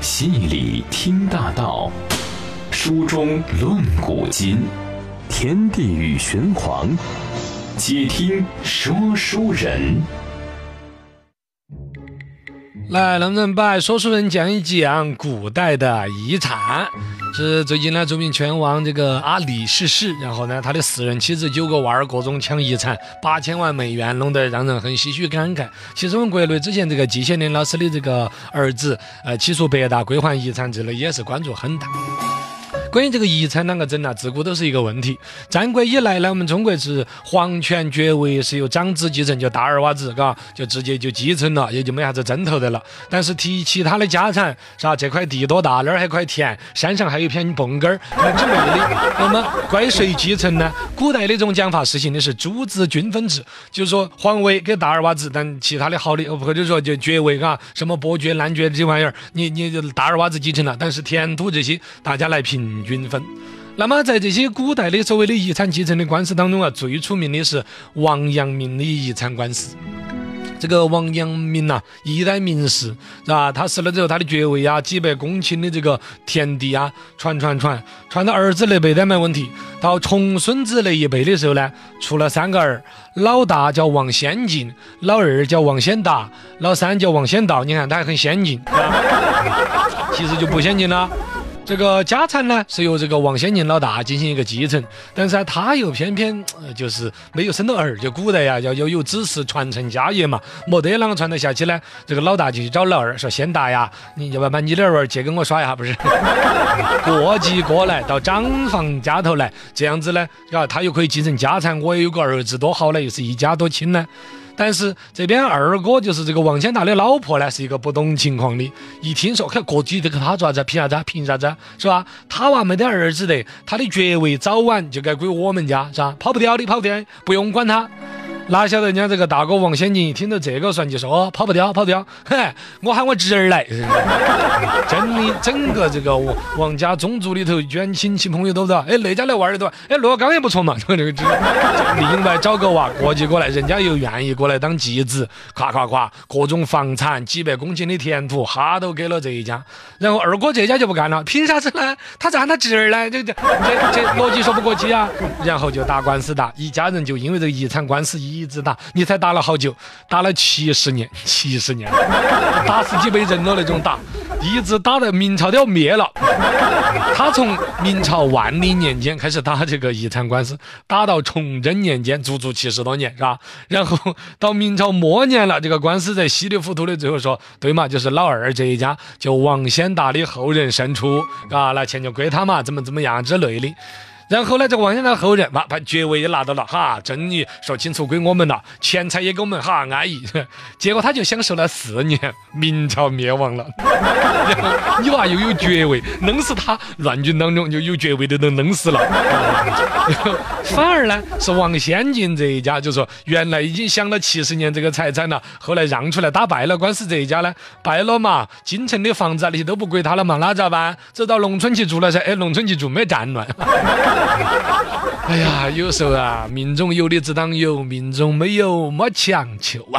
戏里听大道，书中论古今，天地与玄黄，且听说书人。来，能不能把说书人讲一讲古代的遗产。是最近呢，著名拳王这个阿里逝世，然后呢，他的四任妻子九个娃儿各种抢遗产，八千万美元，弄得让人很唏嘘感慨。其实我们国内之前这个季羡林老师的这个儿子，呃，起诉北大归还遗产之类，也是关注很大。关于这个遗产啷个整呢？自古都是一个问题。战国以来呢，我们中国是皇权爵位是由长子继承，就大儿娃子，嘎，就直接就继承了，也就没啥子争头的了。但是提其他的家产，是吧？这块地多大？那儿还块田，山上还有一片蹦根儿，之类的。那么归谁继承呢？古代的这种讲法实行的是诸子均分制，就是说皇位给大儿娃子，但其他的好的，或者说就爵位，嘎，什么伯爵、男爵这玩意儿，你你大儿娃子继承了，但是田土这些大家来平。均分。那么在这些古代的所谓的遗产继承的官司当中啊，最出名的是王阳明的遗产官司。这个王阳明呐，一代名士，是吧？他死了之后，他的爵位啊，几百公顷的这个田地啊，传传传传到儿子那辈都没问题。到重孙子那一辈的时候呢，出了三个儿，老大叫王先进，老二叫王先达，老三叫王先道。你看他还很先进，其实就不先进了。这个家产呢是由这个王先进老大进行一个继承，但是他又偏偏就是没有生到儿，就古代呀要要有子嗣传承家业嘛，没得啷个传得下去呢？这个老大就去找老二说：“先大呀，你要不要把你的儿借给我耍一下？不是，过继过来到长房家头来，这样子呢，啊，他又可以继承家产，我也有个儿子，多好呢，又是一家多亲呢。”但是这边二哥就是这个王千大的老婆呢，是一个不懂情况的。一听说，看过继这个他做啥子？凭啥子？凭啥子？是吧？他娃没得儿子的，他的爵位早晚就该归我们家，是吧？跑不掉的，跑不掉，不用管他。哪晓得人家这个大哥王先进一听到这个算计说跑不掉跑不掉，嘿，我喊我侄儿来，真的整个这个王家宗族里头远亲戚朋友都知道，哎那家的娃儿都，哎罗刚也不错嘛，这个另外找个娃过继过来，人家又愿意过来当继子，夸夸夸，各种房产几百公顷的田土，哈都给了这一家，然后二哥这家就不干了，凭啥子呢？他咋他侄儿呢？这这这逻辑说不过去啊，然后就打官司打，一家人就因为这个遗产官司一。一直打，你才打了好久，打了七十年，七十年，打死几百人了那种打，一直打到明朝都要灭了。他从明朝万历年间开始打这个遗产官司，打到崇祯年间，足足七十多年，是吧？然后到明朝末年了，这个官司在稀里糊涂的最后说，对嘛，就是老二这一家，就王先达的后人胜出，啊，那钱就归他嘛，怎么怎么样之类的。然后呢，这个王先生后人把，把爵位也拿到了，哈，正理说清楚归我们了，钱财也给我们，哈，安逸。结果他就享受了四年，明朝灭亡了。然后你娃又有爵位，弄死他，乱军当中就有爵位的都弄死了。反而呢，是王先进这一家，就说原来已经享了七十年这个财产了，后来让出来打败了官司这一家呢，败了嘛，京城的房子啊那些都不归他了嘛，那咋办？走到农村去住了噻，哎，农村去住没战乱。哎呀，有时候啊，命中有的只当有，命中没有莫强求啊。